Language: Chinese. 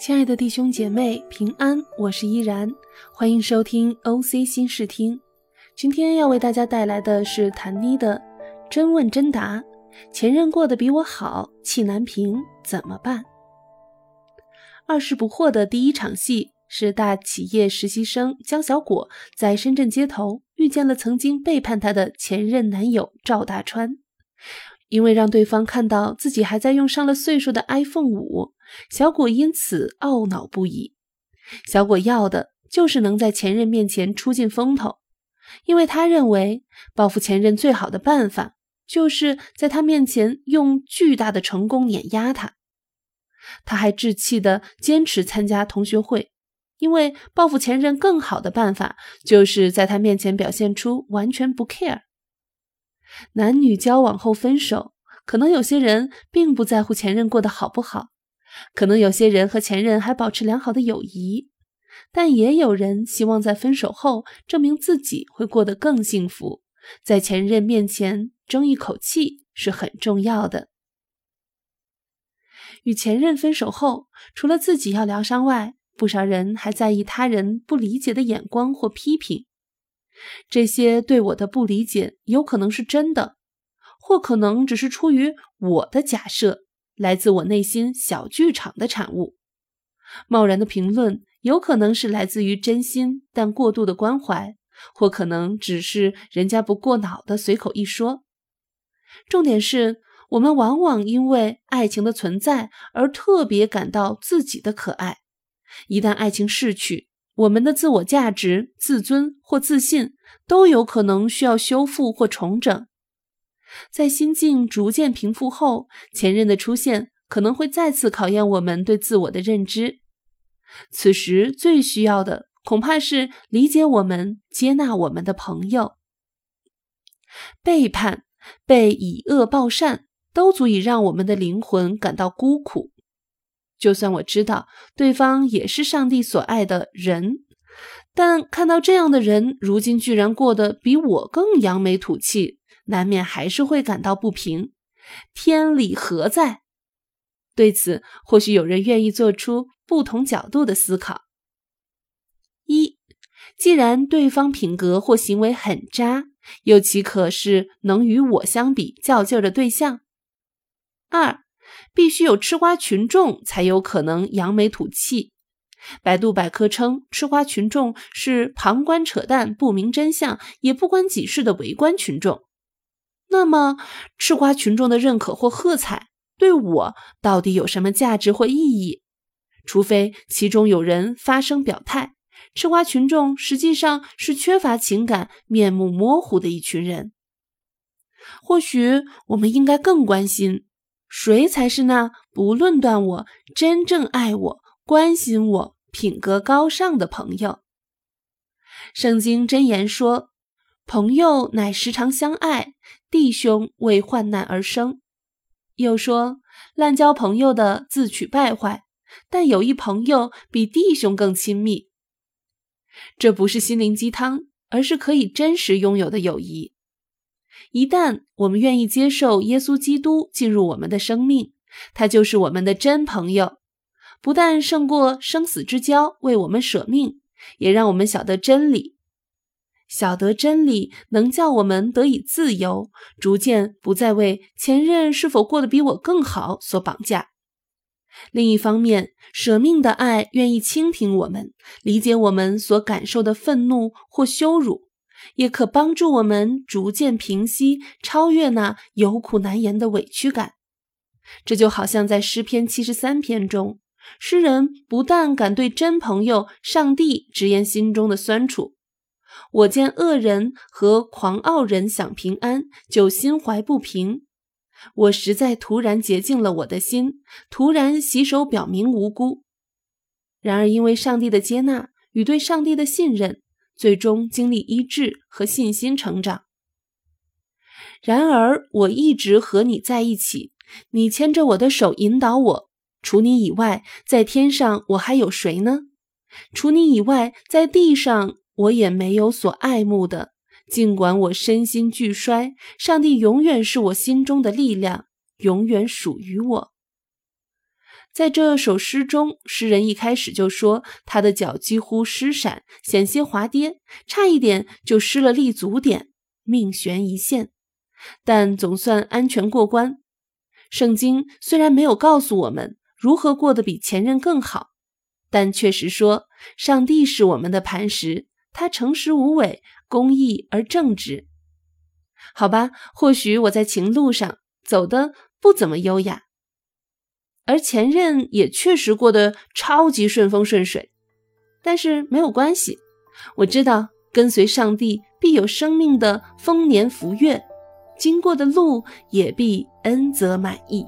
亲爱的弟兄姐妹，平安！我是依然，欢迎收听 OC 新视听。今天要为大家带来的是谭妮的《真问真答》，前任过得比我好，气难平，怎么办？二十不惑的第一场戏是大企业实习生江小果在深圳街头遇见了曾经背叛她的前任男友赵大川。因为让对方看到自己还在用上了岁数的 iPhone 五，小果因此懊恼不已。小果要的就是能在前任面前出尽风头，因为他认为报复前任最好的办法就是在他面前用巨大的成功碾压他。他还志气地坚持参加同学会，因为报复前任更好的办法就是在他面前表现出完全不 care。男女交往后分手，可能有些人并不在乎前任过得好不好，可能有些人和前任还保持良好的友谊，但也有人希望在分手后证明自己会过得更幸福，在前任面前争一口气是很重要的。与前任分手后，除了自己要疗伤外，不少人还在意他人不理解的眼光或批评。这些对我的不理解，有可能是真的，或可能只是出于我的假设，来自我内心小剧场的产物。贸然的评论，有可能是来自于真心但过度的关怀，或可能只是人家不过脑的随口一说。重点是我们往往因为爱情的存在而特别感到自己的可爱，一旦爱情逝去。我们的自我价值、自尊或自信都有可能需要修复或重整。在心境逐渐平复后，前任的出现可能会再次考验我们对自我的认知。此时最需要的恐怕是理解我们、接纳我们的朋友。背叛、被以恶报善，都足以让我们的灵魂感到孤苦。就算我知道对方也是上帝所爱的人，但看到这样的人如今居然过得比我更扬眉吐气，难免还是会感到不平。天理何在？对此，或许有人愿意做出不同角度的思考：一，既然对方品格或行为很渣，又岂可是能与我相比较劲的对象？二。必须有吃瓜群众才有可能扬眉吐气。百度百科称，吃瓜群众是旁观扯淡、不明真相也不关己事的围观群众。那么，吃瓜群众的认可或喝彩对我到底有什么价值或意义？除非其中有人发声表态，吃瓜群众实际上是缺乏情感、面目模糊的一群人。或许我们应该更关心。谁才是那不论断我、真正爱我、关心我、品格高尚的朋友？圣经箴言说：“朋友乃时常相爱，弟兄为患难而生。”又说：“滥交朋友的自取败坏，但有一朋友比弟兄更亲密。”这不是心灵鸡汤，而是可以真实拥有的友谊。一旦我们愿意接受耶稣基督进入我们的生命，他就是我们的真朋友。不但胜过生死之交，为我们舍命，也让我们晓得真理。晓得真理，能叫我们得以自由，逐渐不再为前任是否过得比我更好所绑架。另一方面，舍命的爱愿意倾听我们，理解我们所感受的愤怒或羞辱。也可帮助我们逐渐平息、超越那有苦难言的委屈感。这就好像在诗篇七十三篇中，诗人不但敢对真朋友上帝直言心中的酸楚：“我见恶人和狂傲人享平安，就心怀不平。我实在突然洁净了我的心，突然洗手表明无辜。然而，因为上帝的接纳与对上帝的信任。”最终经历医治和信心成长。然而，我一直和你在一起，你牵着我的手引导我。除你以外，在天上我还有谁呢？除你以外，在地上我也没有所爱慕的。尽管我身心俱衰，上帝永远是我心中的力量，永远属于我。在这首诗中，诗人一开始就说他的脚几乎失闪，险些滑跌，差一点就失了立足点，命悬一线，但总算安全过关。圣经虽然没有告诉我们如何过得比前任更好，但确实说上帝是我们的磐石，他诚实无伪，公义而正直。好吧，或许我在情路上走的不怎么优雅。而前任也确实过得超级顺风顺水，但是没有关系，我知道跟随上帝必有生命的丰年福月，经过的路也必恩泽满意。